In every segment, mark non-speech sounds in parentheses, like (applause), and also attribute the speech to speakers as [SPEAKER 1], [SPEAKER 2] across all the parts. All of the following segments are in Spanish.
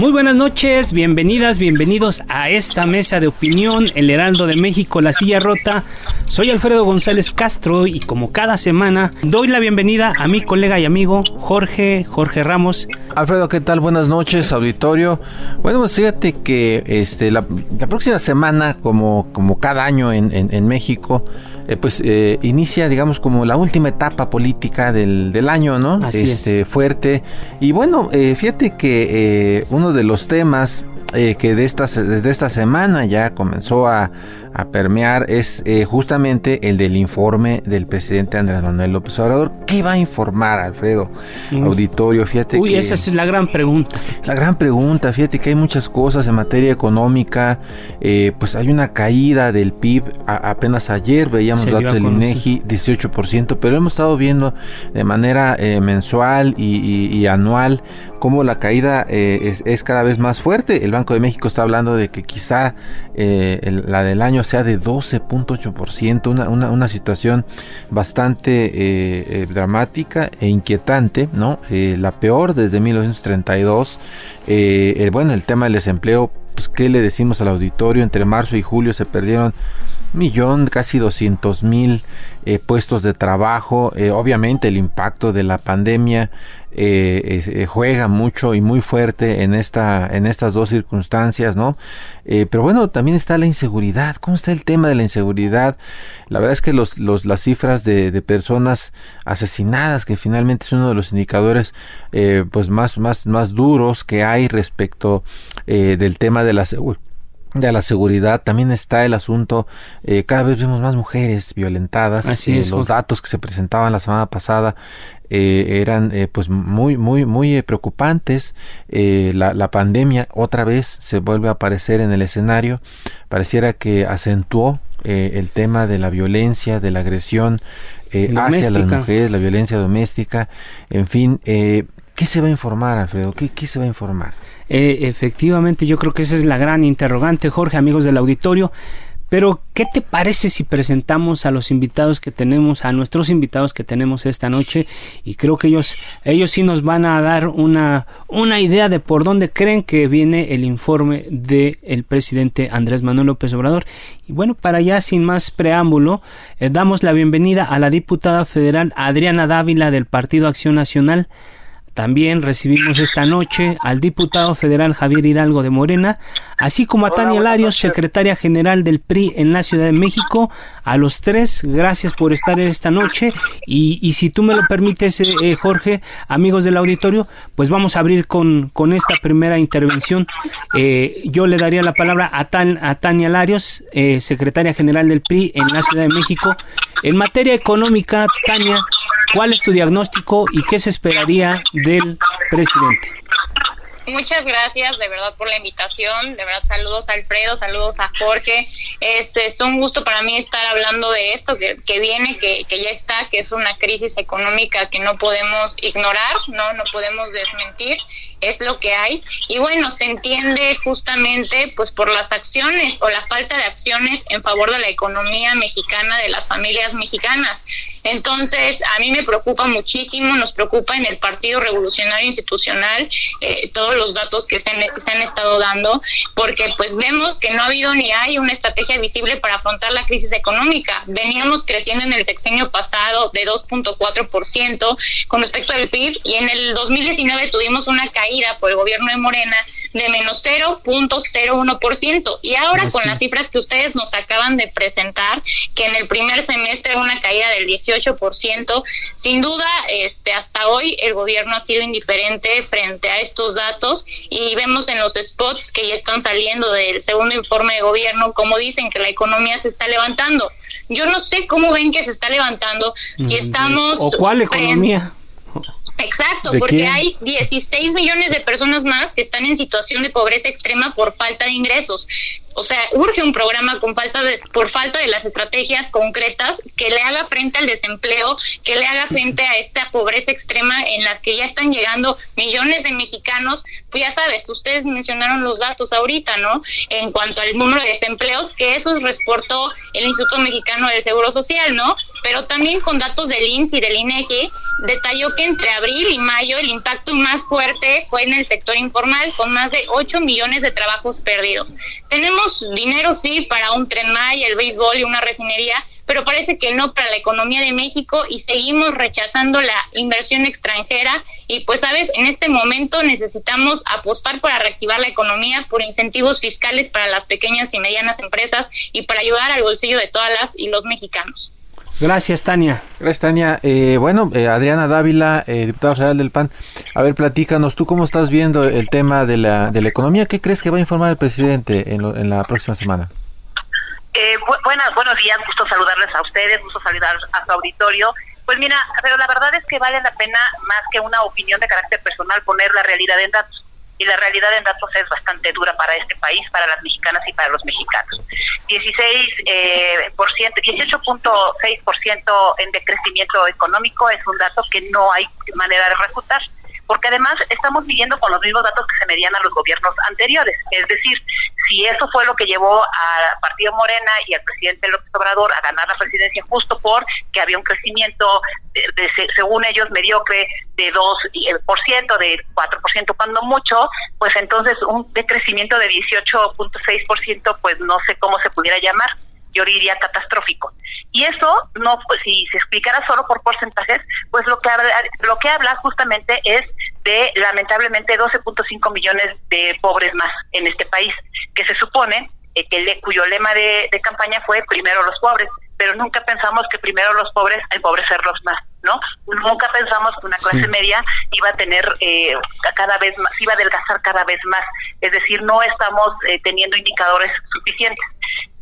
[SPEAKER 1] Muy buenas noches, bienvenidas, bienvenidos a esta mesa de opinión, El Heraldo de México, La Silla Rota. Soy Alfredo González Castro y como cada semana doy la bienvenida a mi colega y amigo Jorge, Jorge Ramos.
[SPEAKER 2] Alfredo, ¿qué tal? Buenas noches, auditorio. Bueno, pues fíjate que este, la, la próxima semana, como, como cada año en, en, en México, eh, pues eh, inicia, digamos, como la última etapa política del, del año, ¿no?
[SPEAKER 1] Así
[SPEAKER 2] este, Fuerte. Y bueno, eh, fíjate que uno de los temas que de estas, desde esta semana ya comenzó a, a permear es eh, justamente el del informe del presidente Andrés Manuel López Obrador. ¿Qué va a informar, Alfredo?
[SPEAKER 1] Mm.
[SPEAKER 2] Auditorio, fíjate
[SPEAKER 1] Uy,
[SPEAKER 2] que...
[SPEAKER 1] esa es la gran pregunta.
[SPEAKER 2] La gran pregunta, fíjate que hay muchas cosas en materia económica, eh, pues hay una caída del PIB, a, apenas ayer veíamos
[SPEAKER 1] dio a
[SPEAKER 2] del. INEGI, 18%, pero hemos estado viendo de manera eh, mensual y, y- y anual cómo la caída eh, es, es cada vez más fuerte. El Banco de México está hablando de que quizá eh, la del año sea de 12.8%, una, una, una situación bastante eh, eh, dramática e inquietante, ¿no? La peor desde 1932. Eh, el- bueno, el tema del desempleo, pues, ¿qué le decimos al auditorio? Entre marzo y julio se perdieron millón, casi 200 mil eh, puestos de trabajo. Eh, obviamente el impacto de la pandemia eh, eh, juega mucho y muy fuerte en, esta, en estas dos circunstancias, ¿no? Pero bueno, también está la inseguridad. ¿Cómo está el tema de la inseguridad? La verdad es que los, los, las cifras de, de personas asesinadas, que finalmente es uno de los indicadores pues más, más, más duros que hay respecto del tema de la seguridad de la seguridad también está el asunto eh, cada vez vemos más mujeres violentadas
[SPEAKER 1] Así
[SPEAKER 2] Eh,
[SPEAKER 1] es,
[SPEAKER 2] los datos que se presentaban la semana pasada eh, eran eh, pues muy muy muy eh, preocupantes la, la pandemia otra vez se vuelve a aparecer en el escenario pareciera que acentuó eh, el tema de la violencia de la agresión eh, hacia las mujeres la violencia doméstica en fin eh, ¿qué se va a informar Alfredo? ¿qué, qué se va a informar?
[SPEAKER 1] Eh, efectivamente, yo creo que esa es la gran interrogante, Jorge, amigos del auditorio. Pero, ¿qué te parece si presentamos a los invitados que tenemos, a nuestros invitados que tenemos esta noche? Y creo que ellos, ellos sí nos van a dar una, una idea de por dónde creen que viene el informe del presidente Andrés Manuel López Obrador. Y bueno, para ya sin más preámbulo, eh, damos la bienvenida a la diputada federal Adriana Dávila del Partido Acción Nacional. También recibimos esta noche al diputado federal Javier Hidalgo de Morena, así como a Tania Larios, secretaria general del PRI en la Ciudad de México. A los tres, gracias por estar esta noche. Y, y si tú me lo permites, eh, eh, Jorge, amigos del auditorio, pues vamos a abrir con, con esta primera intervención. Eh, yo le daría la palabra a, Tan- a Tania Larios, eh, secretaria general del PRI en la Ciudad de México. En materia económica, Tania, ¿Cuál es tu diagnóstico y qué se esperaría del presidente?
[SPEAKER 3] Muchas gracias de verdad por la invitación, de verdad saludos a Alfredo, saludos a Jorge, es, es un gusto para mí estar hablando de esto que, que viene, que, que ya está, que es una crisis económica que no podemos ignorar, no, no podemos desmentir, es lo que hay y bueno, se entiende justamente pues por las acciones o la falta de acciones en favor de la economía mexicana, de las familias mexicanas. Entonces, a mí me preocupa muchísimo, nos preocupa en el Partido Revolucionario Institucional eh, todos los datos que se, se han estado dando, porque pues vemos que no ha habido ni hay una estrategia visible para afrontar la crisis económica. Veníamos creciendo en el sexenio pasado de 2.4% con respecto al PIB y en el 2019 tuvimos una caída caída por el gobierno de Morena de menos 0.01%. Y ahora con las cifras que ustedes nos acaban de presentar, que en el primer semestre una caída del 18%, sin duda, este, hasta hoy el gobierno ha sido indiferente frente a estos datos y vemos en los spots que ya están saliendo del segundo informe de gobierno, como dicen que la economía se está levantando. Yo no sé cómo ven que se está levantando, si estamos...
[SPEAKER 1] ¿O cuál economía?
[SPEAKER 3] Exacto, porque hay 16 millones de personas más que están en situación de pobreza extrema por falta de ingresos. O sea, urge un programa con falta de, por falta de las estrategias concretas que le haga frente al desempleo, que le haga frente a esta pobreza extrema en la que ya están llegando millones de mexicanos. Pues ya sabes, ustedes mencionaron los datos ahorita, ¿no? En cuanto al número de desempleos, que eso reportó el Instituto Mexicano del Seguro Social, ¿no? Pero también con datos del INSS y del INEGI, detalló que entre abril y mayo el impacto más fuerte fue en el sector informal, con más de 8 millones de trabajos perdidos. Tenemos dinero, sí, para un tren Maya, el béisbol y una refinería, pero parece que no para la economía de México y seguimos rechazando la inversión extranjera y pues sabes, en este momento necesitamos apostar para reactivar la economía por incentivos fiscales para las pequeñas y medianas empresas y para ayudar al bolsillo de todas las y los mexicanos.
[SPEAKER 1] Gracias, Tania.
[SPEAKER 2] Gracias, Tania. Eh, bueno, eh, Adriana Dávila, eh, diputada federal del PAN. A ver, platícanos, ¿tú cómo estás viendo el tema de la, de la economía? ¿Qué crees que va a informar el presidente en, en la próxima semana?
[SPEAKER 4] Eh, buenas, buenos días, gusto saludarles a ustedes, gusto saludar a su auditorio. Pues mira, pero la verdad es que vale la pena, más que una opinión de carácter personal, poner la realidad en datos y la realidad en datos es bastante dura para este país, para las mexicanas y para los mexicanos. 16 eh, por ciento, 18.6% en decrecimiento económico es un dato que no hay manera de refutar porque además estamos viviendo con los mismos datos que se medían a los gobiernos anteriores. Es decir, si eso fue lo que llevó al Partido Morena y al presidente López Obrador a ganar la presidencia justo por que había un crecimiento, de, según ellos, mediocre de 2%, eh, de 4% cuando mucho, pues entonces un decrecimiento de 18.6%, pues no sé cómo se pudiera llamar yo diría catastrófico. Y eso no, pues si se explicara solo por porcentajes, pues lo que lo que habla justamente es de lamentablemente 12.5 millones de pobres más en este país, que se supone eh, que le, cuyo lema de, campaña fue primero los pobres, pero nunca pensamos que primero los pobres empobrecerlos más, ¿no? Nunca pensamos que una clase media iba a tener eh, cada vez más, iba a adelgazar cada vez más, es decir, no estamos eh, teniendo indicadores suficientes.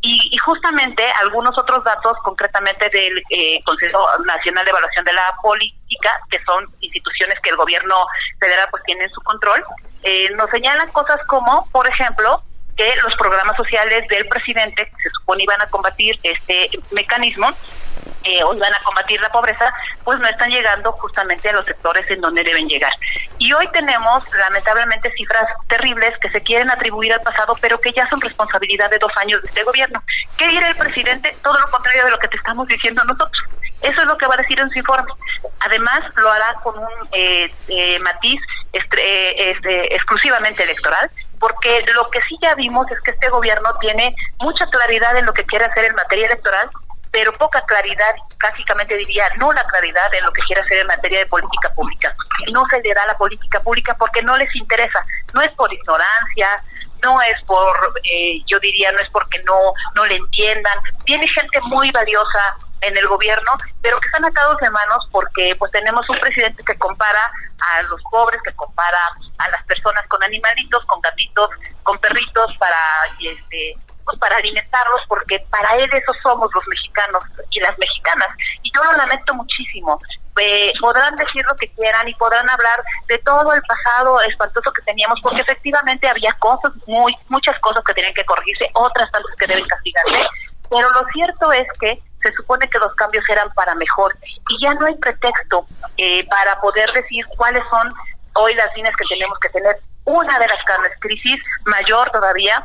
[SPEAKER 4] Y, justamente algunos otros datos, concretamente del eh, Consejo Nacional de Evaluación de la Política, que son instituciones que el gobierno federal pues tiene en su control, eh, nos señalan cosas como, por ejemplo, que los programas sociales del presidente, que se supone iban a combatir este mecanismo, eh, o iban a combatir la pobreza, pues no están llegando justamente a los sectores en donde deben llegar. Y hoy tenemos lamentablemente cifras terribles que se quieren atribuir al pasado, pero que ya son responsabilidad de dos años de este gobierno. ¿Qué dirá el presidente? Todo lo contrario de lo que te estamos diciendo nosotros. Eso es lo que va a decir en su informe. Además, lo hará con un eh, eh, matiz este, exclusivamente electoral, porque lo que sí ya vimos es que este gobierno tiene mucha claridad en lo que quiere hacer en materia electoral, pero poca claridad, básicamente diría nula claridad en lo que quiere hacer en materia de política pública. No se le da la política pública porque no les interesa, no es por ignorancia, no es por, eh, yo diría, no es porque no, no le entiendan. Tiene gente muy valiosa en el gobierno, pero que están atados de manos porque pues tenemos un presidente que compara a los pobres, que compara a las personas con animalitos, con gatitos, con perritos para este pues, para alimentarlos porque para él eso somos los mexicanos y las mexicanas. Y yo lo lamento muchísimo. Eh, podrán decir lo que quieran y podrán hablar de todo el pasado espantoso que teníamos porque efectivamente había cosas muy muchas cosas que tenían que corregirse otras tantas que deben castigarse. Pero lo cierto es que se supone que los cambios eran para mejor y ya no hay pretexto eh, para poder decir cuáles son hoy las líneas que tenemos que tener. Una de las crisis mayor todavía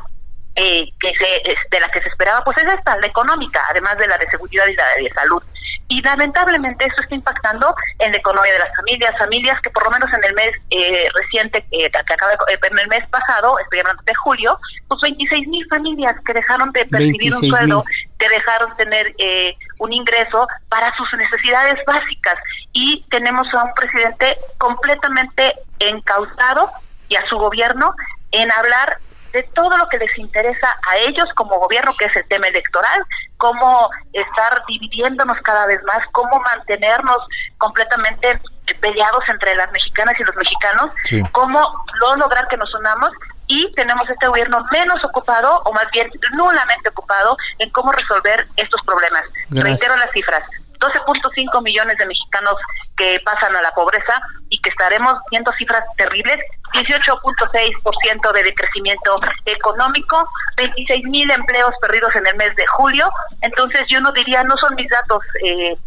[SPEAKER 4] eh, que se, de la que se esperaba, pues es esta, la económica, además de la de seguridad y la de salud. Y lamentablemente esto está impactando en la economía de las familias, familias que por lo menos en el mes eh, reciente, eh, que acaba en el mes pasado, estoy hablando de julio, pues 26 mil familias que dejaron de percibir un sueldo, que dejaron de tener eh, un ingreso para sus necesidades básicas. Y tenemos a un presidente completamente encauzado y a su gobierno en hablar de todo lo que les interesa a ellos como gobierno, que es el tema electoral, cómo estar dividiéndonos cada vez más, cómo mantenernos completamente peleados entre las mexicanas y los mexicanos, cómo no lograr que nos unamos y tenemos este gobierno menos ocupado o más bien nulamente ocupado en cómo resolver estos problemas. Reitero las cifras. 12.5 millones de mexicanos que pasan a la pobreza y que estaremos viendo cifras terribles, 18.6% de decrecimiento económico, 26 mil empleos perdidos en el mes de julio. Entonces yo no diría, no son mis datos. Eh,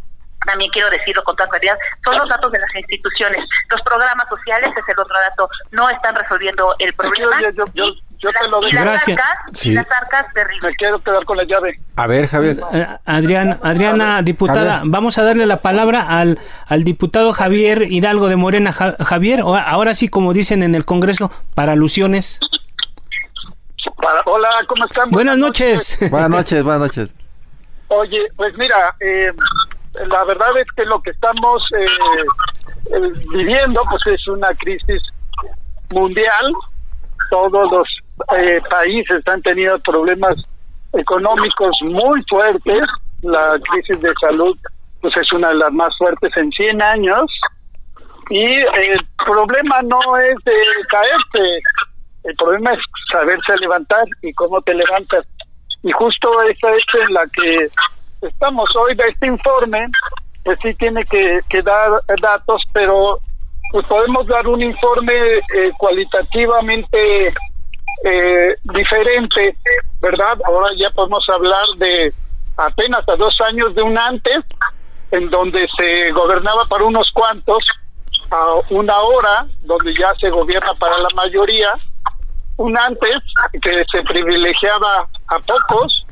[SPEAKER 4] también quiero decirlo con toda claridad, son los datos de las instituciones. Los programas sociales, es el otro dato, no están resolviendo el problema.
[SPEAKER 5] Yo te lo
[SPEAKER 4] digo. Gracias. las arcas
[SPEAKER 5] Me quiero quedar con la llave.
[SPEAKER 2] A ver, Javier.
[SPEAKER 1] Eh, Adrián, Adriana, diputada, vamos a darle la palabra al, al diputado Javier Hidalgo de Morena. Javier, ahora sí, como dicen en el Congreso, para alusiones.
[SPEAKER 5] hola, ¿cómo están?
[SPEAKER 1] Buenas, noches.
[SPEAKER 2] buenas noches, buenas noches.
[SPEAKER 5] Oye, pues mira, eh, la verdad es que lo que estamos eh, viviendo pues es una crisis mundial. Todos los eh, países han tenido problemas económicos muy fuertes. La crisis de salud pues es una de las más fuertes en 100 años. Y el problema no es de caerse, el problema es saberse levantar y cómo te levantas. Y justo esa es en la que estamos hoy de este informe, pues sí tiene que, que dar datos, pero pues podemos dar un informe eh, cualitativamente eh, diferente, ¿verdad? Ahora ya podemos hablar de apenas a dos años de un antes, en donde se gobernaba para unos cuantos, a una hora, donde ya se gobierna para la mayoría, un antes que se privilegiaba a pocos,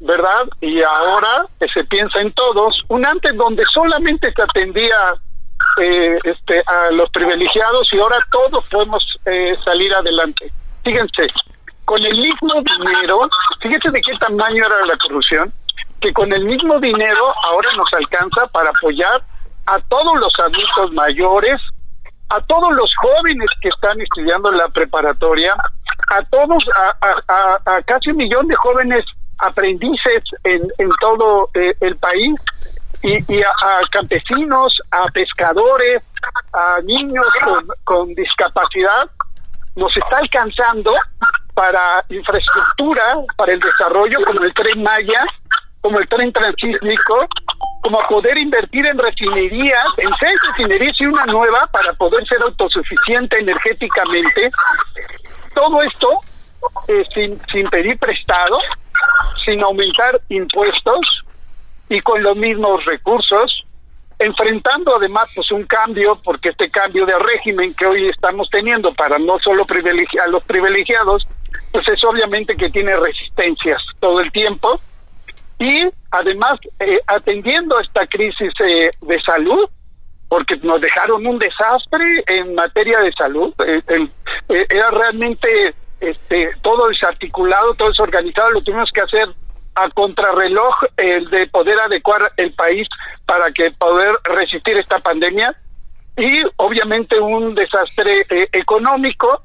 [SPEAKER 5] ¿verdad? Y ahora que se piensa en todos, un antes donde solamente se atendía eh, este, a los privilegiados y ahora todos podemos eh, salir adelante. Fíjense, con el mismo dinero, fíjense de qué tamaño era la corrupción, que con el mismo dinero ahora nos alcanza para apoyar a todos los adultos mayores, a todos los jóvenes que están estudiando la preparatoria, a todos, a, casi un millón de jóvenes aprendices en, todo eh, el país y, a, campesinos, a pescadores, a niños con discapacidad, nos está alcanzando para infraestructura, para el desarrollo, como el tren Maya, como el tren transísmico, como poder invertir en refinerías, en seis refinerías y una nueva para poder ser autosuficiente energéticamente. Todo esto eh, sin, sin pedir prestado, sin aumentar impuestos y con los mismos recursos, enfrentando además pues un cambio, porque este cambio de régimen que hoy estamos teniendo para no solo privilegiar a los privilegiados, pues es obviamente que tiene resistencias todo el tiempo. Y además eh, atendiendo esta crisis eh, de salud, porque nos dejaron un desastre en materia de salud, eh, era realmente este, todo desarticulado, todo desorganizado, lo tuvimos que hacer a contrarreloj el de poder adecuar el país para que poder resistir esta pandemia y obviamente un desastre eh, económico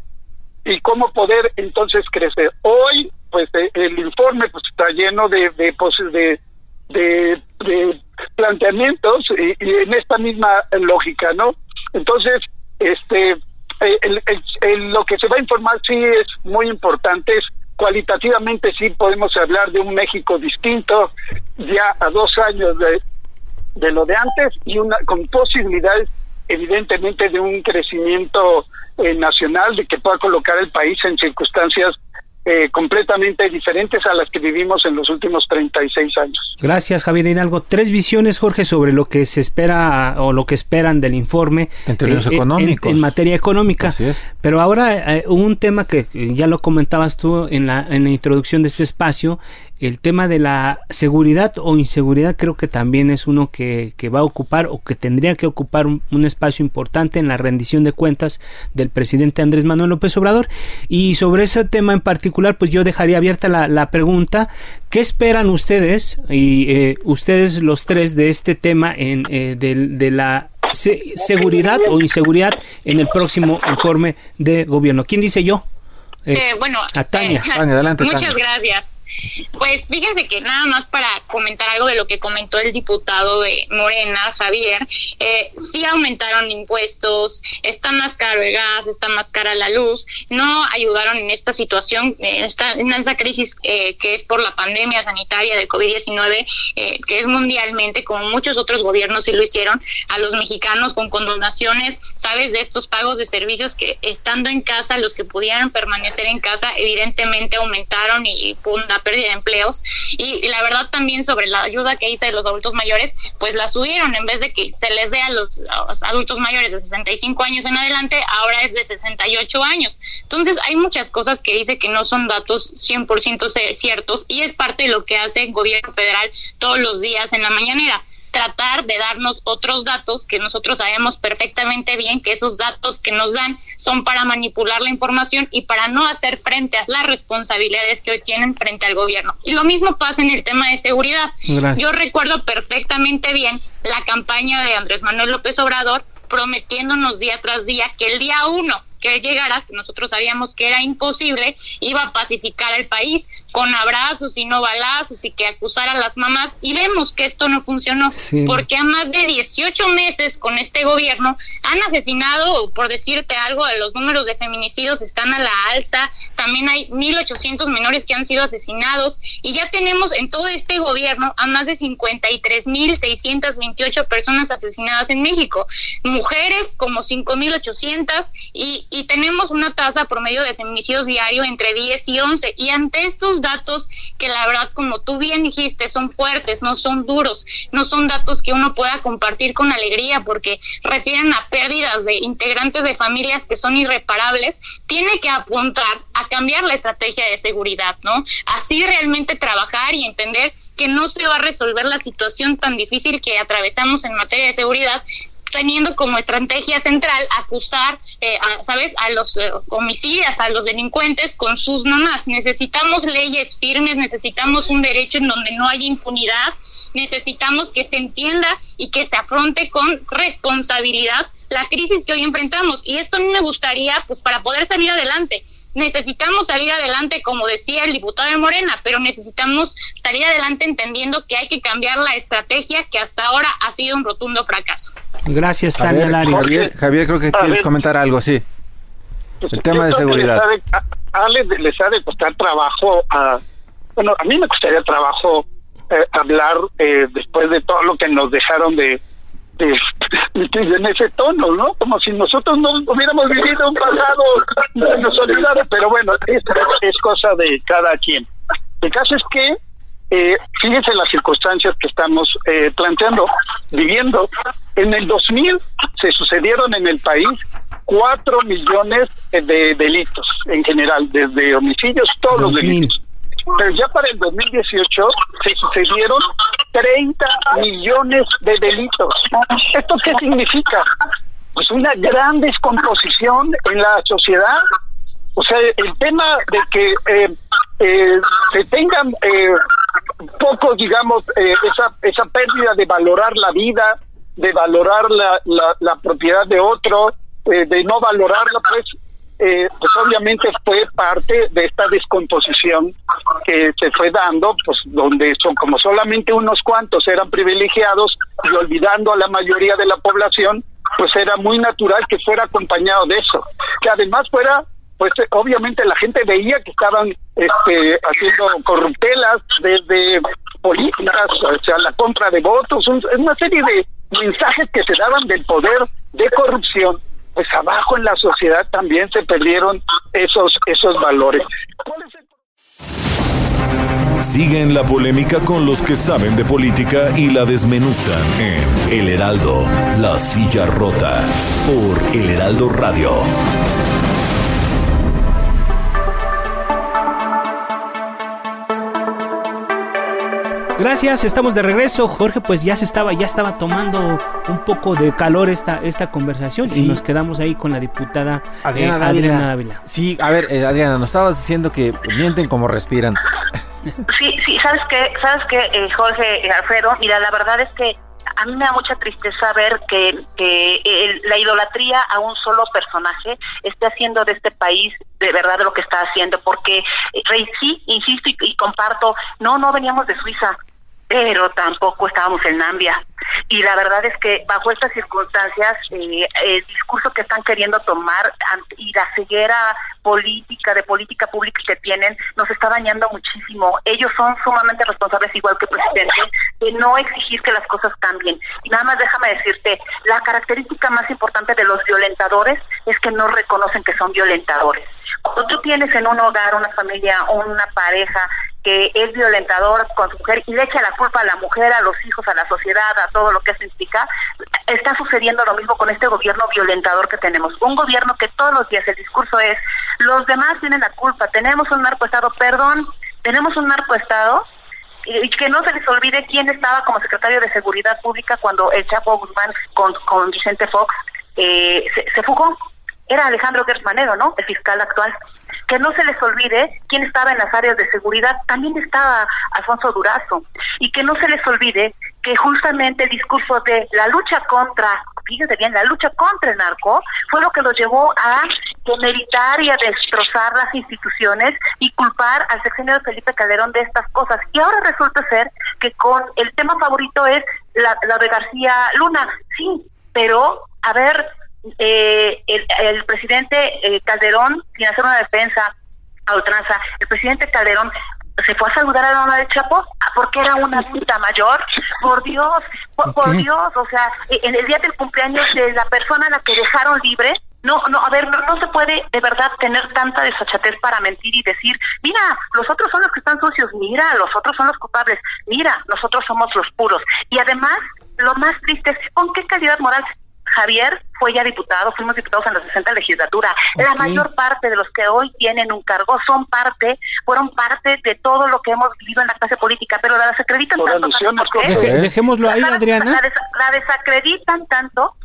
[SPEAKER 5] y cómo poder entonces crecer. Hoy pues eh, el informe pues está lleno de de, de, planteamientos y, en esta misma lógica, ¿no? Entonces, este eh, el, lo que se va a informar sí es muy importante, cualitativamente sí podemos hablar de un México distinto, ya a dos años de, de lo de antes y una con posibilidades evidentemente de un crecimiento eh, nacional, de que pueda colocar el país en circunstancias eh, completamente diferentes a las que vivimos en los últimos 36 años.
[SPEAKER 1] Gracias, Javier Hidalgo. Tres visiones, Jorge, sobre lo que se espera o lo que esperan del informe
[SPEAKER 2] en términos eh, económicos.
[SPEAKER 1] En, materia económica. Pero ahora eh, un tema que ya lo comentabas tú en la, en la introducción de este espacio, el tema de la seguridad o inseguridad creo que también es uno que, va a ocupar o que tendría que ocupar un, espacio importante en la rendición de cuentas del presidente Andrés Manuel López Obrador. Y sobre ese tema en particular, pues yo dejaría abierta la, pregunta, ¿qué esperan ustedes y eh, ustedes los tres de este tema en, eh, de, la seguridad o inseguridad en el próximo informe de gobierno. ¿Quién dice yo?
[SPEAKER 3] Eh, eh, bueno,
[SPEAKER 1] a Tania. (laughs)
[SPEAKER 2] adelante,
[SPEAKER 3] muchas gracias. Pues fíjense que nada más para comentar algo de lo que comentó el diputado de Morena, Javier, eh, sí aumentaron impuestos, está más caro el gas, está más cara la luz, no ayudaron en esta situación, en esta, en esta crisis eh, que es por la pandemia sanitaria del COVID-19, eh, que es mundialmente, como muchos otros gobiernos sí lo hicieron, a los mexicanos con condonaciones, ¿sabes? De estos pagos de servicios que estando en casa, los que pudieran permanecer en casa, evidentemente aumentaron y, y pérdida de empleos. Y, la verdad también sobre la ayuda que hice de los adultos mayores, pues la subieron. En vez de que se les dé a los, adultos mayores de 65 años en adelante, ahora es de 68 años. Entonces hay muchas cosas que dice que no son datos 100% ciertos y es parte de lo que hace el gobierno federal todos los días en la mañanera tratar de darnos otros datos que nosotros sabemos perfectamente bien que esos datos que nos dan son para manipular la información y para no hacer frente a las responsabilidades que hoy tienen frente al gobierno. Y lo mismo pasa en el tema de seguridad. Yo recuerdo perfectamente bien la campaña de Andrés Manuel López Obrador prometiéndonos día tras día que el día uno que llegara, que nosotros sabíamos que era imposible, iba a pacificar al país con abrazos y no balazos y que acusara a las mamás y vemos que esto no funcionó porque a más de 18 meses con este gobierno han asesinado, por decirte algo, los números de feminicidios están a la alza, también hay 1.800 menores que han sido asesinados y ya tenemos en todo este gobierno a más de 53.628 personas asesinadas en México, mujeres como 5.800 y, y tenemos una tasa promedio de feminicidios diario entre 10 y 11 y ante estos datos que la verdad, como tú bien dijiste, son fuertes, no son duros, no son datos que uno pueda compartir con alegría porque refieren a pérdidas de integrantes de familias que son irreparables, tiene que apuntar a cambiar la estrategia de seguridad, ¿no? Así realmente trabajar y entender que no se va a resolver la situación tan difícil que atravesamos en materia de seguridad teniendo como estrategia central acusar, eh, ¿sabes?, a los eh, homicidas, a los delincuentes con sus mamás. Necesitamos leyes firmes, necesitamos un derecho en donde no haya impunidad, necesitamos que se entienda y que se afronte con responsabilidad la crisis que hoy enfrentamos. Y esto a mí me gustaría, pues, para poder salir adelante necesitamos salir adelante, como decía el diputado de Morena, pero necesitamos salir adelante entendiendo que hay que cambiar la estrategia que hasta ahora ha sido un rotundo fracaso.
[SPEAKER 1] Gracias, Tania Lari.
[SPEAKER 2] Javier, Javier, creo que quieres comentar algo, sí.
[SPEAKER 5] Pues el tema de seguridad. a, les ha de costar trabajo, a, bueno, a mí me costaría trabajo eh, hablar eh, después de todo lo que nos dejaron de, en ese tono, ¿no? Como si nosotros no hubiéramos vivido un pasado nos olvidara, pero bueno, es, es cosa de cada quien. El caso es que, eh, fíjense las circunstancias que estamos eh, planteando, viviendo. En el 2000 se sucedieron en el país cuatro millones de delitos en general, desde homicidios, todos los delitos. Pero ya para el 2018 se sucedieron 30 millones de delitos. ¿Esto qué significa? Pues una gran descomposición en la sociedad. O sea, el tema de que eh, eh, se tengan eh, poco, digamos, eh, esa, esa pérdida de valorar la vida, de valorar la, la, la propiedad de otro, de no valorarla, pues eh, pues obviamente fue parte de esta descomposición que se fue dando, pues donde son como solamente unos cuantos eran privilegiados y olvidando a la mayoría de la población, pues era muy natural que fuera acompañado de eso, que además fuera pues obviamente la gente veía que estaban este, haciendo corruptelas desde políticas, o sea, la compra de votos, una serie de mensajes que se daban del poder de corrupción pues abajo en la sociedad también se perdieron esos, esos valores.
[SPEAKER 6] Sigue en la polémica con los que saben de política y la desmenuzan en El Heraldo, La Silla Rota, por El Heraldo Radio.
[SPEAKER 1] Gracias, estamos de regreso. Jorge, pues ya se estaba, ya estaba tomando un poco de calor esta, esta conversación y nos quedamos ahí con la diputada Adriana, eh, Dávila.
[SPEAKER 2] Sí, a ver, eh, Adriana, nos estabas diciendo que mienten como respiran.
[SPEAKER 4] Sí, sí, ¿sabes qué? ¿Sabes qué, eh, Jorge Alfredo? Mira, la verdad es que a mí me da mucha tristeza ver que, la idolatría a un solo personaje esté haciendo de este país de verdad lo que está haciendo, porque Rey, sí, insisto y comparto, no, no veníamos de Suiza, pero tampoco estábamos en Nambia. Y la verdad es que bajo estas circunstancias, eh, el discurso que están queriendo tomar y la ceguera política, de política pública que tienen, nos está dañando muchísimo. Ellos son sumamente responsables, igual que el presidente, de no exigir que las cosas cambien. Y nada más déjame decirte, la característica más importante de los violentadores es que no reconocen que son violentadores. Cuando tú tienes en un hogar, una familia, una pareja que es violentador con su mujer y le echa la culpa a la mujer, a los hijos, a la sociedad, a todo lo que eso implica, está sucediendo lo mismo con este gobierno violentador que tenemos. Un gobierno que todos los días el discurso es, los demás tienen la culpa, tenemos un narcoestado, perdón, tenemos un narcoestado y que no se les olvide quién estaba como secretario de Seguridad Pública cuando el Chapo Guzmán con, con Vicente Fox eh, se, se fugó era Alejandro Gersmanero, ¿no? El fiscal actual. Que no se les olvide quién estaba en las áreas de seguridad, también estaba Alfonso Durazo. Y que no se les olvide que justamente el discurso de la lucha contra, fíjense bien, la lucha contra el narco fue lo que lo llevó a demeritar y a destrozar las instituciones y culpar al sexenio Felipe Calderón de estas cosas. Y ahora resulta ser que con el tema favorito es la de García Luna. Sí, pero a ver, eh, el, presidente eh, Calderón, sin hacer una defensa a ultranza, el presidente Calderón se fue a saludar a Donald Chapo ah, porque era una puta mayor. Por Dios, por, Dios, o sea, e, en el día del cumpleaños de la persona a la que dejaron libre, no, no, a ver, no, se puede de verdad tener tanta desachatez para mentir y decir, mira, los otros son los que están sucios, mira, los otros son los culpables, mira, nosotros somos los puros. Y además, lo más triste es, ¿con qué calidad moral Javier fue ya diputado, fuimos diputados en la 60 legislatura. La mayor parte de los que hoy tienen un cargo son parte, fueron parte de todo lo que hemos vivido en la clase política, pero la desacreditan tanto.
[SPEAKER 1] dejémoslo ahí, Adriana.
[SPEAKER 4] La, desacreditan tanto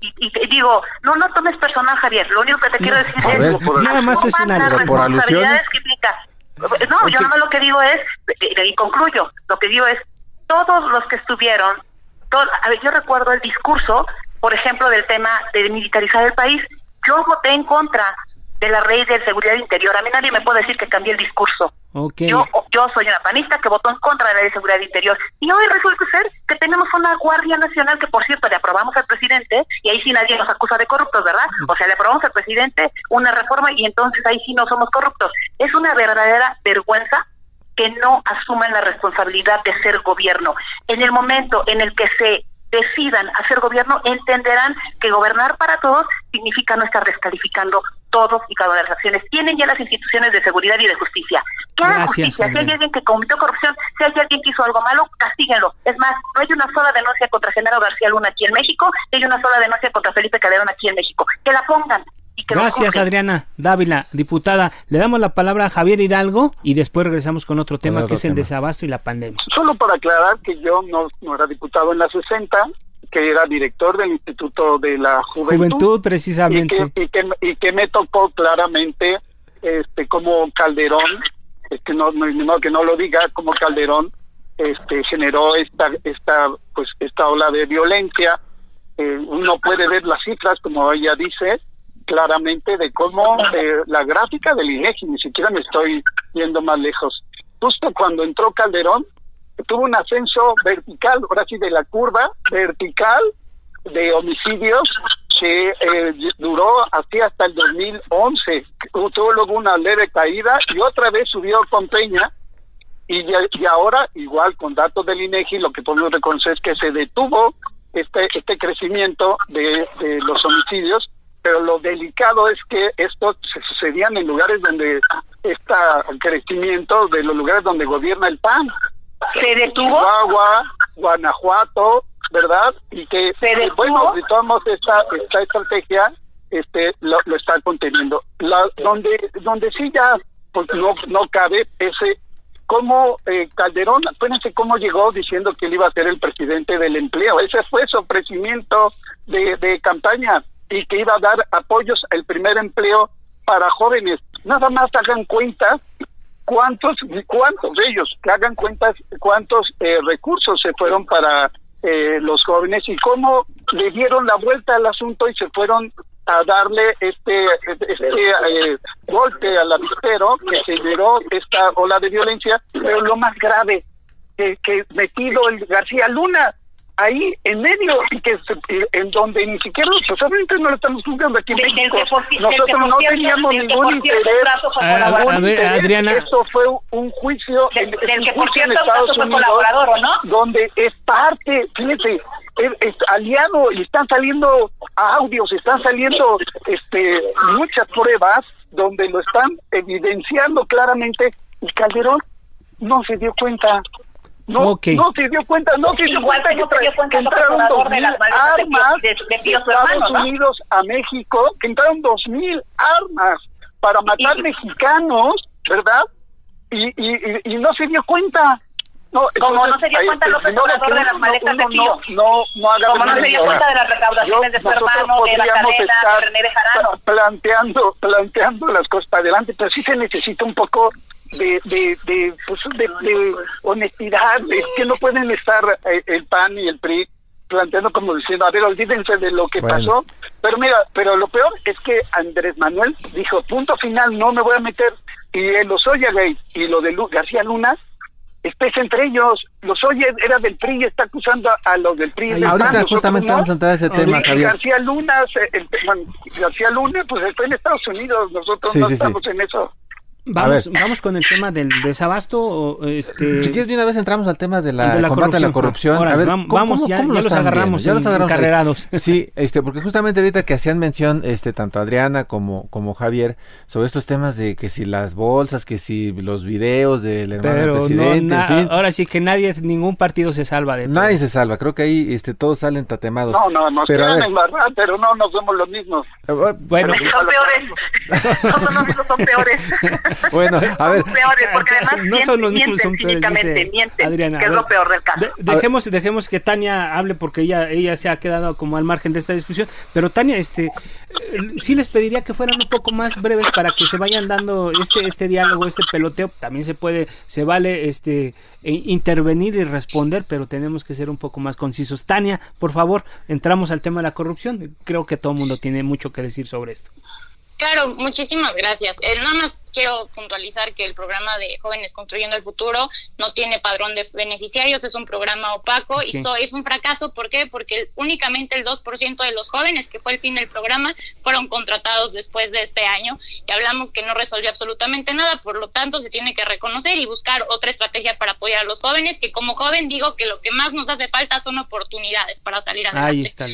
[SPEAKER 4] y, digo, no, no tomes personal, Javier. Lo único que te quiero decir es
[SPEAKER 1] nada más es una
[SPEAKER 4] por alusiones. No, yo nada más lo que digo es, y concluyo, lo que digo es, todos los que estuvieron, a ver, yo recuerdo el discurso por ejemplo, del tema de militarizar el país. Yo voté en contra de la ley de seguridad interior. A mí nadie me puede decir que cambié el discurso. Yo, yo soy una panista que votó en contra de la ley de seguridad interior. Y hoy resulta ser que tenemos una Guardia Nacional que, por cierto, le aprobamos al presidente, y ahí sí nadie nos acusa de corruptos, ¿verdad? O sea, le aprobamos al presidente una reforma y entonces ahí sí no somos corruptos. Es una verdadera vergüenza que no asuman la responsabilidad de ser gobierno. En el momento en el que se decidan hacer gobierno, entenderán que gobernar para todos significa no estar descalificando todos y cada una de las acciones. Tienen ya las instituciones de seguridad y de justicia. ¿Qué justicia? Si hay alguien que cometió corrupción, si hay alguien que hizo algo malo, castíguenlo. Es más, no hay una sola denuncia contra Genaro García Luna aquí en México, hay una sola denuncia contra Felipe Calderón aquí en México. Que la pongan,
[SPEAKER 1] Gracias, Adriana Dávila, diputada. Le damos la palabra a Javier Hidalgo y después regresamos con otro tema que es el desabasto y la pandemia.
[SPEAKER 5] Solo para aclarar que yo no, no era diputado en la 60, que era director del Instituto de la Juventud.
[SPEAKER 1] Juventud, precisamente.
[SPEAKER 5] Y que, y que, me tocó claramente este como Calderón, este no, no, que no lo diga, como Calderón este generó esta esta pues esta ola de violencia. Eh, uno puede ver las cifras como ella dice claramente de cómo eh, la gráfica del INEGI, ni siquiera me estoy yendo más lejos. Justo cuando entró Calderón, tuvo un ascenso vertical, ahora sí de la curva vertical de homicidios que eh, duró así hasta el 2011. Tuvo luego una leve caída y otra vez subió con Peña y, y ahora igual con datos del INEGI lo que podemos reconocer es que se detuvo este este crecimiento de, de los homicidios pero lo delicado es que esto se sucedían en lugares donde está el crecimiento de los lugares donde gobierna el PAN.
[SPEAKER 4] Se detuvo.
[SPEAKER 5] Chihuahua, Guanajuato, ¿verdad? Y que,
[SPEAKER 4] ¿Se detuvo?
[SPEAKER 5] bueno, si esta, esta estrategia, este lo, lo está conteniendo. La, donde donde sí ya pues no no cabe ese cómo eh, Calderón, acuérdense cómo llegó diciendo que él iba a ser el presidente del empleo. Ese fue su ofrecimiento de, de campaña y que iba a dar apoyos al primer empleo para jóvenes. Nada más hagan cuentas cuántos cuántos de ellos que hagan cuentas cuántos eh, recursos se fueron para eh, los jóvenes y cómo le dieron la vuelta al asunto y se fueron a darle este, este eh, golpe al avispero que generó esta ola de violencia, pero lo más grave, que, que metido el García Luna, ahí en medio y que en donde ni siquiera obviamente no lo estamos juzgando aquí en México. nosotros no teníamos ningún interés
[SPEAKER 1] a, ver, Adriana.
[SPEAKER 5] Eso fue un juicio
[SPEAKER 4] del, que por cierto Estados Unidos, colaborador ¿o no?
[SPEAKER 5] donde es parte fíjate es, aliado y están saliendo audios están saliendo este muchas pruebas donde lo están evidenciando claramente y Calderón no se dio cuenta no, no se dio cuenta, no se dio cuenta que, que entraron dos mil armas de, Estados Unidos a México, que entraron dos mil armas para matar mexicanos, ¿verdad? Y, y, y, no se dio cuenta.
[SPEAKER 4] No, como no se dio cuenta López Obrador de las maletas de Pío.
[SPEAKER 5] No, no, haga
[SPEAKER 4] Como no se dio cuenta de las recaudaciones de su hermano, de la cadena, de René Jarano.
[SPEAKER 5] Planteando, planteando las cosas para adelante, pero sí se necesita un poco de, de, de, pues, de, honestidad, es que no pueden estar eh, el PAN y el PRI planteando como diciendo, a ver, olvídense de lo que pasó. Pero mira, pero lo peor es que Andrés Manuel dijo, punto final, no me voy a meter. Y el Lozoya Gay y lo de García Luna, estés entre ellos. Los oye era del PRI y está acusando a, los del PRI.
[SPEAKER 2] ahorita justamente vamos a entrar a ese tema, Javier.
[SPEAKER 5] García Luna, el, García Luna, pues está en Estados Unidos, nosotros no estamos en eso.
[SPEAKER 1] Vamos, vamos con el tema del desabasto. O este...
[SPEAKER 2] Si quieres, de una vez entramos al tema de la, combate corrupción. a la corrupción. a ver,
[SPEAKER 1] vamos, ya, los agarramos, ya los agarramos carrerados. (laughs)
[SPEAKER 2] Sí, este, porque justamente ahorita que hacían mención, este, tanto Adriana como, como Javier, sobre estos temas de que si las bolsas, que si los videos del hermano del presidente, en fin.
[SPEAKER 1] Ahora sí que nadie, ningún partido se salva de
[SPEAKER 2] todo. Nadie se salva, creo que ahí este, todos salen tatemados.
[SPEAKER 5] No, no, no, pero, pero no, no somos los mismos. Eh,
[SPEAKER 4] bueno, son peores. (laughs) no son los mismos, son peores. (laughs) (laughs)
[SPEAKER 2] bueno, a ver.
[SPEAKER 4] porque además no son los mismos, son peores, mienten, Adriana, que es lo peor del caso.
[SPEAKER 1] dejemos, dejemos que Tania hable porque ella, ella se ha quedado como al margen de esta discusión. Pero Tania, este, eh, sí les pediría que fueran un poco más breves para que se vayan dando este, este diálogo, este peloteo. También se puede, se vale este e, intervenir y responder, pero tenemos que ser un poco más concisos. Tania, por favor, entramos al tema de la corrupción. Creo que todo el mundo tiene mucho que decir sobre esto.
[SPEAKER 3] Claro, muchísimas gracias. Eh, nada más quiero puntualizar que el programa de Jóvenes Construyendo el Futuro no tiene padrón de beneficiarios, es un programa opaco y es un fracaso. ¿Por qué? Porque únicamente el 2% de los jóvenes, que fue el fin del programa, fueron contratados después de este año y hablamos que no resolvió absolutamente nada, por lo tanto se tiene que reconocer y buscar otra estrategia para apoyar a los jóvenes, que como joven digo que lo que más nos hace falta son oportunidades para salir adelante.
[SPEAKER 1] Ahí está.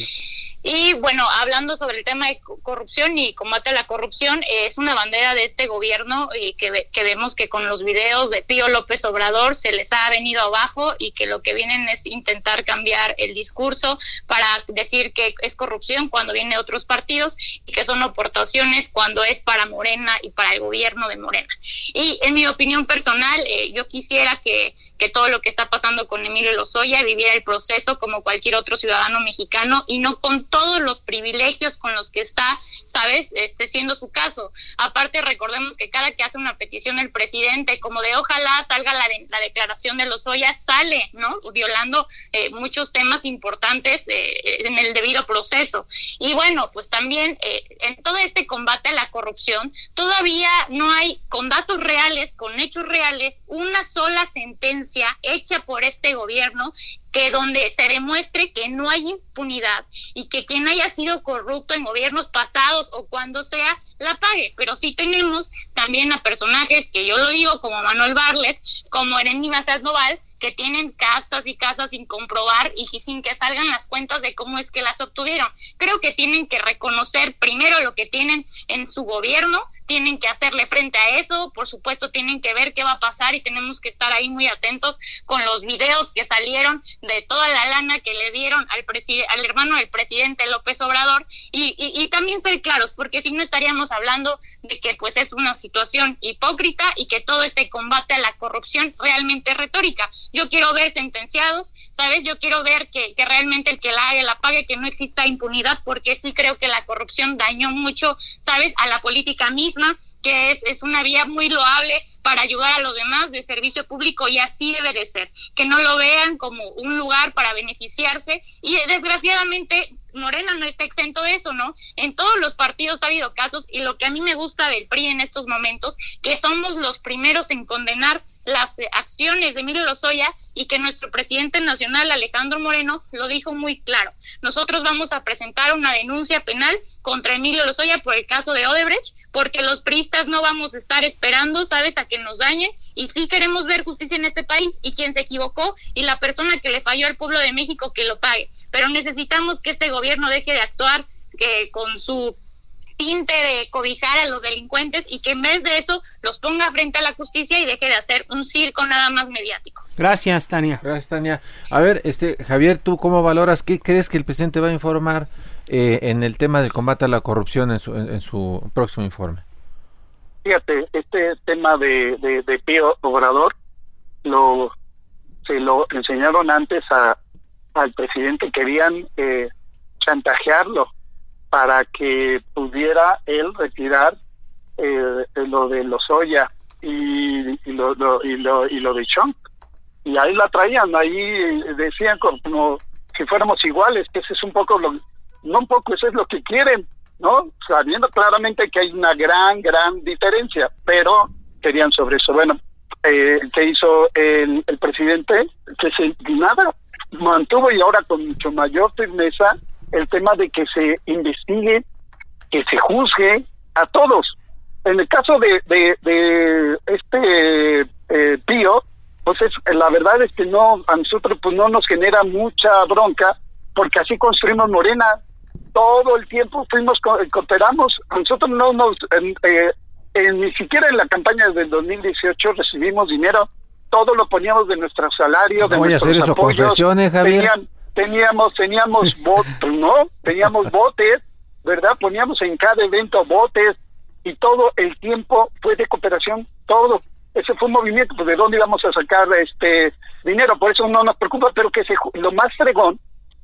[SPEAKER 3] Y bueno, hablando sobre el tema de corrupción y combate a la corrupción, es una bandera de este gobierno y que, que, vemos que con los videos de Pío López Obrador se les ha venido abajo y que lo que vienen es intentar cambiar el discurso para decir que es corrupción cuando viene otros partidos y que son aportaciones cuando es para Morena y para el gobierno de Morena. Y en mi opinión personal, eh, yo quisiera que, que todo lo que está pasando con Emilio Lozoya viviera el proceso como cualquier otro ciudadano mexicano y no con todos los privilegios con los que está, ¿sabes? Este siendo su caso. Aparte, recordemos que cada que hace una petición el presidente, como de ojalá salga la, la declaración de Lozoya, sale, ¿no? Violando eh, muchos temas importantes eh, en el debido proceso. Y bueno, pues también eh, en todo este combate a la corrupción, todavía no hay, con datos reales, con hechos reales, una sola sentencia hecha por este gobierno que donde se demuestre que no hay impunidad y que quien haya sido corrupto en gobiernos pasados o cuando sea, la pague. Pero sí tenemos también a personajes que yo lo digo, como Manuel Barlet, como Erenima Noval, que tienen casas y casas sin comprobar y sin que salgan las cuentas de cómo es que las obtuvieron. Creo que tienen que reconocer primero lo que tienen en su gobierno, tienen que hacerle frente a eso, por supuesto tienen que ver qué va a pasar y tenemos que estar ahí muy atentos con los videos que salieron de toda la lana que le dieron al, al hermano del presidente López Obrador y, y, y también ser claros, porque si no estaríamos hablando de que pues es una situación hipócrita y que todo este combate a la corrupción realmente es retórica. Yo quiero ver sentenciados, ¿sabes? Yo quiero ver que, que realmente el que la haga la pague, que no exista impunidad, porque sí creo que la corrupción dañó mucho, ¿sabes? A la política misma, que es, es una vía muy loable para ayudar a los demás de servicio público y así debe de ser, que no lo vean como un lugar para beneficiarse y desgraciadamente Morena no está exento de eso, ¿no? En todos los partidos ha habido casos y lo que a mí me gusta del PRI en estos momentos, que somos los primeros en condenar las acciones de Emilio Lozoya y que nuestro presidente nacional Alejandro Moreno lo dijo muy claro. Nosotros vamos a presentar una denuncia penal contra Emilio Lozoya por el caso de Odebrecht, porque los priistas no vamos a estar esperando, ¿sabes?, a que nos dañen y sí queremos ver justicia en este país y quien se equivocó y la persona que le falló al pueblo de México que lo pague. Pero necesitamos que este gobierno deje de actuar que con su tinte de cobijar a los delincuentes y que en vez de eso los ponga frente a la justicia y deje de hacer un circo nada más mediático.
[SPEAKER 1] Gracias, Tania.
[SPEAKER 2] Gracias, Tania. A ver, este Javier, ¿tú cómo valoras? ¿Qué crees que el presidente va a informar eh, en el tema del combate a la corrupción en su, en, su próximo informe?
[SPEAKER 5] Fíjate, este tema de, de, de Pío Obrador lo se lo enseñaron antes a, al presidente, querían eh, chantajearlo para que pudiera él retirar eh, lo de Lozoya y, y, lo, y, lo, y lo de Chong. Y ahí la traían, ahí decían como, si fuéramos iguales, que ese es un poco lo, no un poco, eso es lo que quieren, ¿no? Sabiendo claramente que hay una gran, gran diferencia, pero querían sobre eso. Bueno, eh, ¿qué hizo el, el presidente? Que se, nada, mantuvo y ahora con mucho mayor firmeza el tema de que se investigue, que se juzgue a todos. En el caso de, de, este eh, Pío, pues la verdad es que no, a nosotros pues no nos genera mucha bronca, porque así construimos Morena. Todo el tiempo fuimos, cooperamos, nosotros no nos, eh, ni siquiera en la campaña del 2018 recibimos dinero, todo lo poníamos de nuestro salario, de
[SPEAKER 2] voy a hacer eso, confesiones, Javier.
[SPEAKER 5] Teníamos, teníamos (laughs) votos, ¿no? Teníamos (laughs) botes, ¿verdad? Poníamos en cada evento botes y todo el tiempo fue de cooperación, todo. Ese fue un movimiento, pues de dónde íbamos a sacar este dinero, por eso no nos preocupa, pero que se, lo más fregón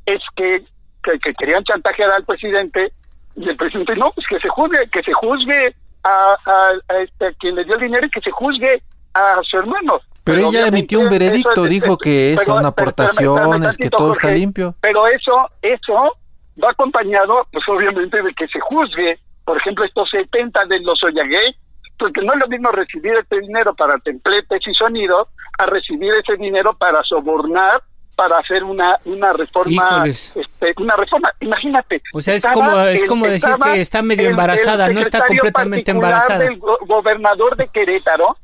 [SPEAKER 5] es que, que, querían chantajear al presidente y el presidente no, pues que se juzgue, que se juzgue a, a, este, a quien le dio el dinero y que se juzgue a su hermano.
[SPEAKER 2] Pero, ella emitió un veredicto, dijo que es una aportación, es que todo está limpio.
[SPEAKER 5] Pero eso, eso va acompañado, pues obviamente, de que se juzgue, por ejemplo, estos 70 de los Oyagay, porque no es lo mismo recibir este dinero para templetes y sonido a recibir ese dinero para sobornar para hacer una una reforma este, una reforma. Imagínate
[SPEAKER 1] o sea es como es como decir que está medio embarazada no está completamente embarazada.
[SPEAKER 5] del gobernador de Querétaro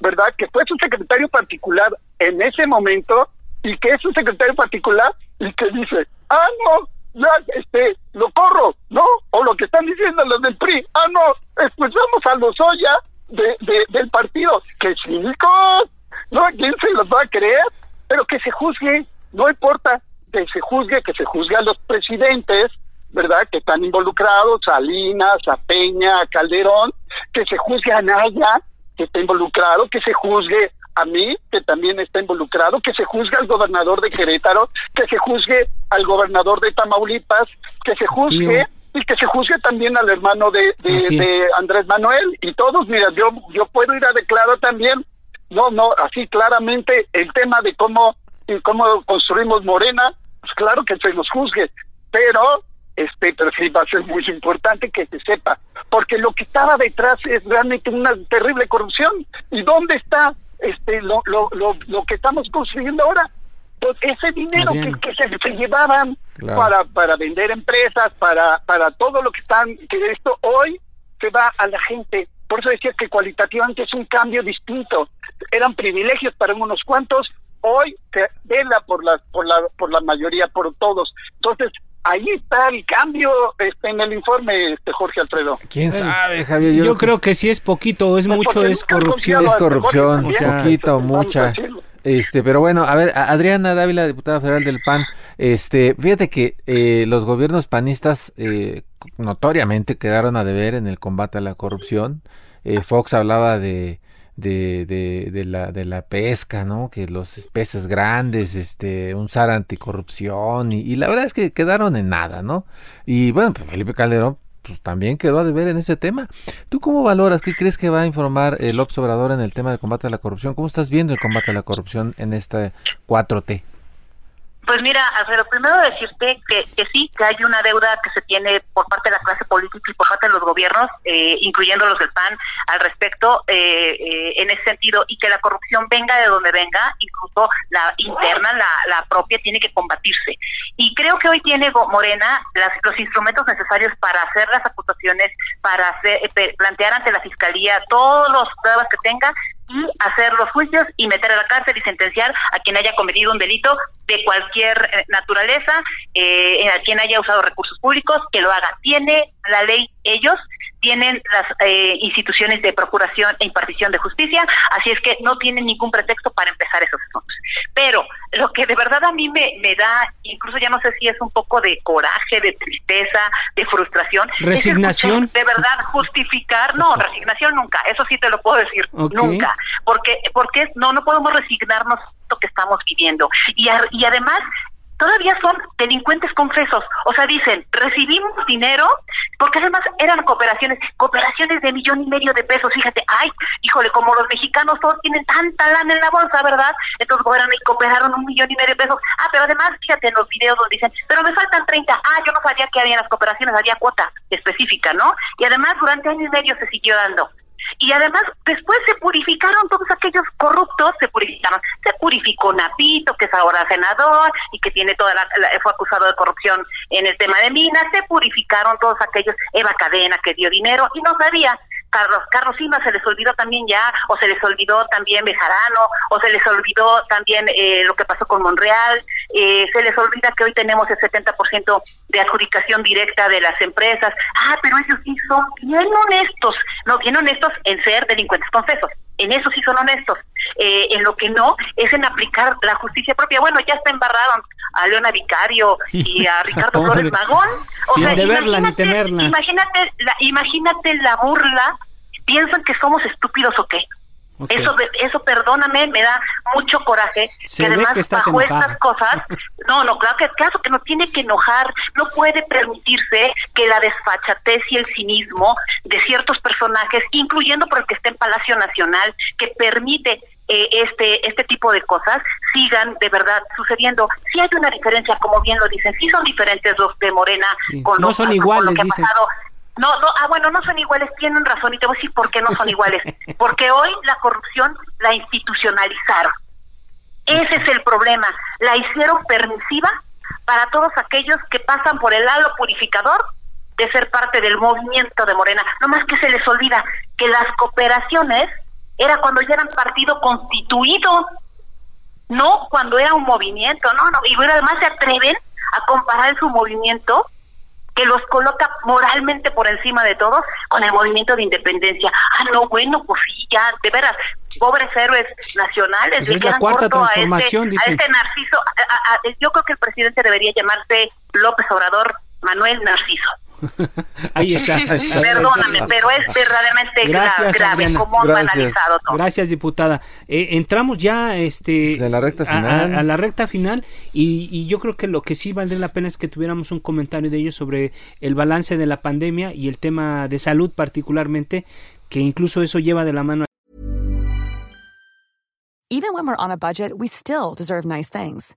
[SPEAKER 5] ¿verdad? Que fue su secretario particular en ese momento y que es su secretario particular y que dice, ah, no, ya, este, lo corro, ¿no? O lo que están diciendo los del PRI, ah, no, expulsamos a los Oya de, de, del partido. ¡Qué cínicos! ¿No? ¿Quién se los va a creer? Pero que se juzgue, no importa, que se juzgue, que se juzgue a los presidentes, ¿verdad? Que están involucrados, a Salinas, a Peña, a Calderón, que se juzgue a Naya, que está involucrado, que se juzgue mí, que también está involucrado, que se juzgue al gobernador de Querétaro, que se juzgue al gobernador de Tamaulipas, que se juzgue y que se juzgue también al hermano de, de, Andrés Manuel. Y todos, mira, yo yo puedo ir a declarar también, no, no, así claramente el tema de cómo, cómo construimos Morena, pues claro que se nos juzgue, pero este, pero sí va a ser muy importante que se sepa, porque lo que estaba detrás es realmente una terrible corrupción. ¿Y dónde está este lo, lo, lo, lo que estamos construyendo ahora? Pues ese dinero que, que se, llevaban para, para vender empresas, para, para todo lo que están, que esto hoy se va a la gente. Por eso decía que cualitativamente es un cambio distinto. Eran privilegios para unos cuantos, hoy se vela por la, por la, por la mayoría, por todos. Entonces, ahí está el cambio este, en el informe, este Jorge Alfredo.
[SPEAKER 2] ¿Quién sabe, Javier?
[SPEAKER 1] Yo, creo que si es poquito o es pues mucho, es corrupción.
[SPEAKER 2] Es corrupción, o poquito o mucha. Este, pero bueno, a ver, Adriana Dávila, diputada federal del PAN, este, fíjate que eh, los gobiernos panistas eh, notoriamente quedaron a deber en el combate a la corrupción. Eh, Fox hablaba de de, de, de, la, de la pesca, ¿no? Que los peces grandes, este, un SAR anticorrupción y, la verdad es que quedaron en nada, ¿no? Y bueno, pues Felipe Calderón pues también quedó a deber en ese tema. ¿Tú cómo valoras? ¿Qué crees que va a informar el observador en el tema del combate a la corrupción? ¿Cómo estás viendo el combate a la corrupción en esta 4T?
[SPEAKER 4] Pues mira, Alfredo, primero decirte que, que, sí, que hay una deuda que se tiene por parte de la clase política y por parte de los gobiernos, eh, incluyendo los del PAN, al respecto eh, eh, en ese sentido, y que la corrupción venga de donde venga, incluso la interna, la, la propia, tiene que combatirse. Y creo que hoy tiene Morena las, los instrumentos necesarios para hacer las acusaciones, para hacer, plantear ante la Fiscalía todas las pruebas que tenga y hacer los juicios y meter a la cárcel y sentenciar a quien haya cometido un delito de cualquier eh, naturaleza, eh, a quien haya usado recursos públicos, que lo haga. Tiene la ley ellos tienen las eh, instituciones de procuración e impartición de justicia, así es que no tienen ningún pretexto para empezar esos asuntos. Pero lo que de verdad a mí me, me da, incluso ya no sé si es un poco de coraje, de tristeza, de frustración.
[SPEAKER 1] Resignación.
[SPEAKER 4] de verdad justificar, no, resignación nunca, eso sí te lo puedo decir, nunca, porque porque no no podemos resignarnos lo que estamos viviendo. Y, y además todavía son delincuentes confesos. O sea, dicen, recibimos dinero, porque además eran cooperaciones, cooperaciones de millón y medio de pesos. Fíjate, ay, híjole, como los mexicanos todos tienen tanta lana en la bolsa, ¿verdad? Entonces fueron y cooperaron un millón y medio de pesos. Ah, pero además, fíjate en los videos donde dicen, pero me faltan 30. Ah, yo no sabía que había en las cooperaciones, había cuota específica, ¿no? Y además, durante año y medio se siguió dando. Y además, después se purificaron todos aquellos corruptos, se purificaron. Se purificó Napito, que es ahora senador y que tiene toda la, fue acusado de corrupción en el tema de minas. Se purificaron todos aquellos, Eva Cadena, que dio dinero y no sabía. Carlos, Carlos Sima se les olvidó también ya, o se les olvidó también Bejarano, o se les olvidó también eh, lo que pasó con Monreal, eh, se les olvida que hoy tenemos el 70% de adjudicación directa de las empresas. Ah, pero ellos sí son bien honestos, no, bien honestos en ser delincuentes confesos, en eso sí son honestos. Eh, en lo que no es en aplicar la justicia propia. Bueno, ya está embarrado a Leona Vicario y a (laughs) Ricardo Flores Magón.
[SPEAKER 1] O Sin deberla ni temerla.
[SPEAKER 4] Imagínate la, imagínate la burla. ¿Piensan que somos estúpidos o qué? Eso, eso, perdóname, me da mucho coraje. que además, bajo estas cosas, (laughs) no, no, claro que caso que no tiene que enojar, no puede permitirse que la desfachatez y el cinismo de ciertos personajes, incluyendo por el que está en Palacio Nacional, que permite eh, este este tipo de cosas sigan de verdad sucediendo. Si hay una diferencia, como bien lo dicen, sí son diferentes los de Morena con,
[SPEAKER 1] no son iguales,
[SPEAKER 4] lo que ha pasado. No, no, ah, bueno, no son iguales, tienen razón y te voy a decir por qué no son iguales. (laughs) Porque hoy la corrupción la institucionalizaron. Ese es el problema. La hicieron permisiva para todos aquellos que pasan por el halo purificador de ser parte del movimiento de Morena. No más que se les olvida que las cooperaciones era cuando ya eran partido constituido, no cuando era un movimiento, no, no. Y además se atreven a comparar su movimiento que los coloca moralmente por encima de todos con el movimiento de independencia. Ah, no, bueno, pues sí, ya, de veras, pobres héroes nacionales.
[SPEAKER 1] Pues es la cuarta este, transformación,
[SPEAKER 4] a este, Narciso. yo creo que el presidente debería llamarse López Obrador Manuel Narciso. (laughs)
[SPEAKER 1] Ahí está.
[SPEAKER 4] Perdóname, pero es verdaderamente Gracias, grave, como han analizado todo.
[SPEAKER 1] Gracias, diputada. Eh, entramos ya este,
[SPEAKER 2] la recta final.
[SPEAKER 1] A, la recta final y, y, yo creo que lo que sí valdría la pena es que tuviéramos un comentario de ellos sobre el balance de la pandemia y el tema de salud particularmente, que incluso eso lleva de la mano.
[SPEAKER 7] Even when we're on a budget, we still deserve nice things.